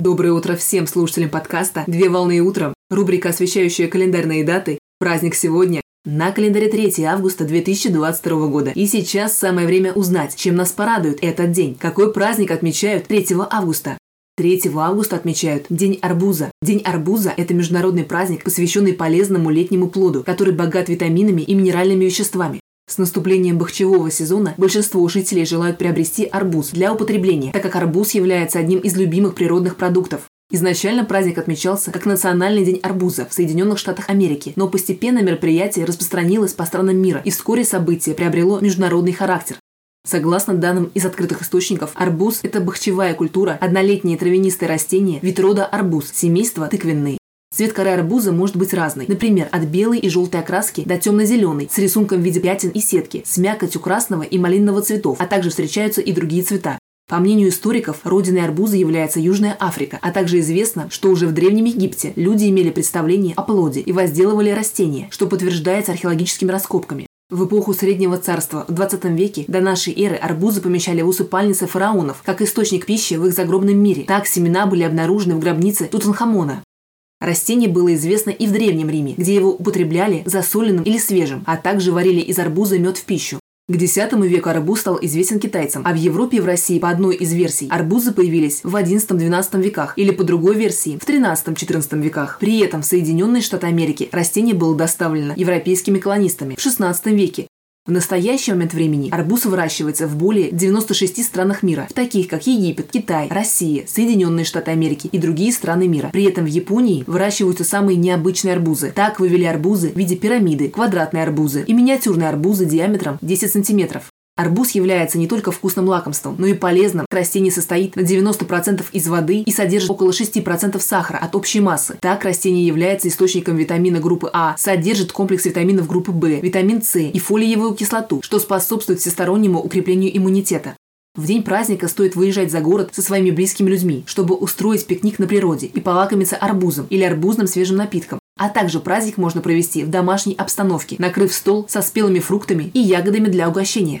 Доброе утро всем слушателям подкаста «Две волны утром», рубрика, освещающая календарные даты. Праздник сегодня. На календаре 3 августа 2022 года. И сейчас самое время узнать, чем нас порадует этот день. Какой праздник отмечают 3 августа? 3 августа отмечают День арбуза. День арбуза – это международный праздник, посвященный полезному летнему плоду, который богат витаминами и минеральными веществами. С наступлением бахчевого сезона большинство жителей желают приобрести арбуз для употребления, так как арбуз является одним из любимых природных продуктов. Изначально праздник отмечался как Национальный день арбуза в Соединенных Штатах Америки, но постепенно мероприятие распространилось по странам мира, и вскоре событие приобрело международный характер. Согласно данным из открытых источников, арбуз – это бахчевая культура, однолетнее травянистое растение, вид рода арбуз, семейство тыквенные. Цвет коры арбуза может быть разный. Например, от белой и желтой окраски до темно-зеленой, с рисунком в виде пятен и сетки, с мякотью красного и малинового цветов, а также встречаются и другие цвета. По мнению историков, родиной арбуза является Южная Африка, а также известно, что уже в Древнем Египте люди имели представление о плоде и возделывали растения, что подтверждается археологическими раскопками. В эпоху Среднего Царства в 20 веке до нашей эры арбузы помещали в усыпальницы фараонов, как источник пищи в их загробном мире. Так семена были обнаружены в гробнице Тутанхамона. Растение было известно и в Древнем Риме, где его употребляли засоленным или свежим, а также варили из арбуза мед в пищу. К X веку арбуз стал известен китайцам, а в Европе и в России по одной из версий арбузы появились в XI-XII веках или по другой версии в XIII-XIV веках. При этом в Соединенные Штаты Америки растение было доставлено европейскими колонистами в XVI веке, в настоящий момент времени арбуз выращивается в более 96 странах мира, в таких как Египет, Китай, Россия, Соединенные Штаты Америки и другие страны мира. При этом в Японии выращиваются самые необычные арбузы. Так вывели арбузы в виде пирамиды, квадратные арбузы и миниатюрные арбузы диаметром 10 сантиметров. Арбуз является не только вкусным лакомством, но и полезным. Растение состоит на 90% из воды и содержит около 6% сахара от общей массы. Так растение является источником витамина группы А, содержит комплекс витаминов группы В, витамин С и фолиевую кислоту, что способствует всестороннему укреплению иммунитета. В день праздника стоит выезжать за город со своими близкими людьми, чтобы устроить пикник на природе и полакомиться арбузом или арбузным свежим напитком. А также праздник можно провести в домашней обстановке, накрыв стол со спелыми фруктами и ягодами для угощения.